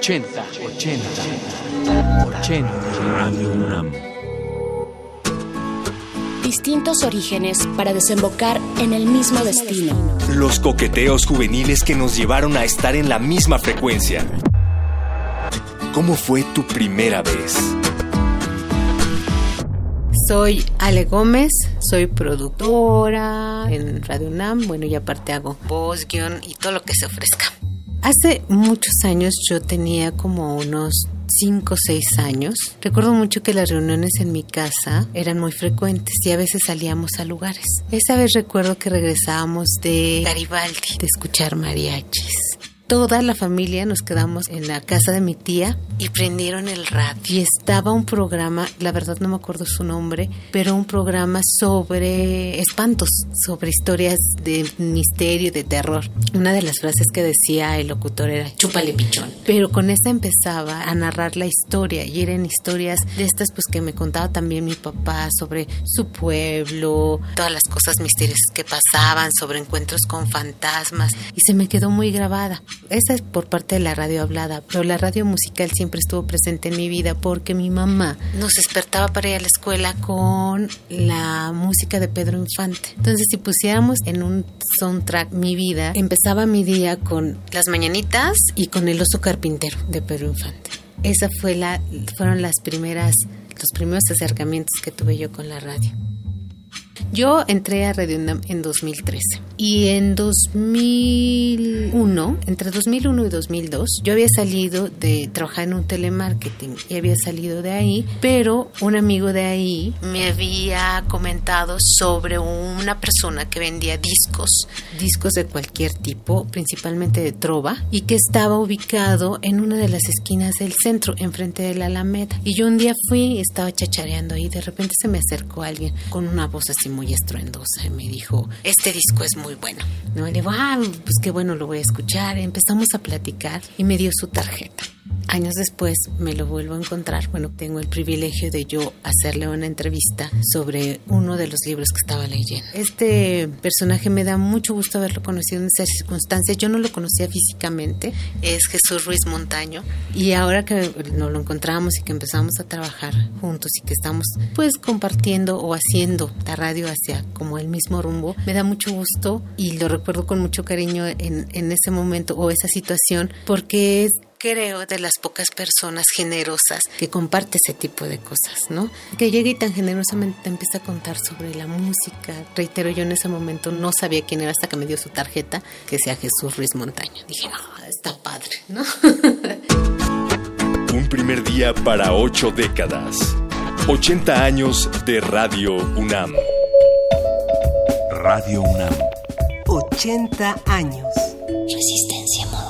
80, 80, 80. Radio UNAM. Distintos orígenes para desembocar en el mismo destino. Los coqueteos juveniles que nos llevaron a estar en la misma frecuencia. ¿Cómo fue tu primera vez? Soy Ale Gómez, soy productora en Radio UNAM, bueno, y aparte hago voz, guion y todo lo que se ofrezca. Hace muchos años yo tenía como unos 5 o 6 años. Recuerdo mucho que las reuniones en mi casa eran muy frecuentes y a veces salíamos a lugares. Esa vez recuerdo que regresábamos de Garibaldi, de escuchar mariachis toda la familia nos quedamos en la casa de mi tía y prendieron el radio. Y estaba un programa, la verdad no me acuerdo su nombre, pero un programa sobre espantos, sobre historias de misterio, de terror. Una de las frases que decía el locutor era chúpale pichón. Pero con esa empezaba a narrar la historia y eran historias de estas pues que me contaba también mi papá sobre su pueblo, todas las cosas misteriosas que pasaban, sobre encuentros con fantasmas y se me quedó muy grabada. Esa es por parte de la radio hablada, pero la radio musical siempre estuvo presente en mi vida porque mi mamá nos despertaba para ir a la escuela con la música de Pedro Infante. Entonces, si pusiéramos en un soundtrack mi vida, empezaba mi día con las mañanitas y con el oso carpintero de Pedro Infante. Esa fue la, fueron las primeras, los primeros acercamientos que tuve yo con la radio. Yo entré a Radio UNAM en 2013 y en 2001, entre 2001 y 2002, yo había salido de trabajar en un telemarketing y había salido de ahí, pero un amigo de ahí me había comentado sobre una persona que vendía discos, discos de cualquier tipo, principalmente de trova, y que estaba ubicado en una de las esquinas del centro, enfrente de la Alameda. Y yo un día fui estaba chachareando ahí, de repente se me acercó alguien con una voz así muy estruendosa y me dijo, este disco es muy bueno. ¿No? Le digo, ah, pues qué bueno, lo voy a escuchar. Empezamos a platicar y me dio su tarjeta. Años después me lo vuelvo a encontrar. Bueno, tengo el privilegio de yo hacerle una entrevista sobre uno de los libros que estaba leyendo. Este personaje me da mucho gusto haberlo conocido en esas circunstancias. Yo no lo conocía físicamente. Es Jesús Ruiz Montaño. Y ahora que nos lo encontramos y que empezamos a trabajar juntos y que estamos pues compartiendo o haciendo la radio hacia como el mismo rumbo, me da mucho gusto y lo recuerdo con mucho cariño en, en ese momento o esa situación porque es creo, de las pocas personas generosas que comparte ese tipo de cosas, ¿no? Que llegue y tan generosamente te empieza a contar sobre la música. Reitero, yo en ese momento no sabía quién era hasta que me dio su tarjeta, que sea Jesús Ruiz Montaño. Dije, no, está padre, ¿no? Un primer día para ocho décadas. 80 años de Radio UNAM. Radio UNAM. 80 años. Resistencia modular.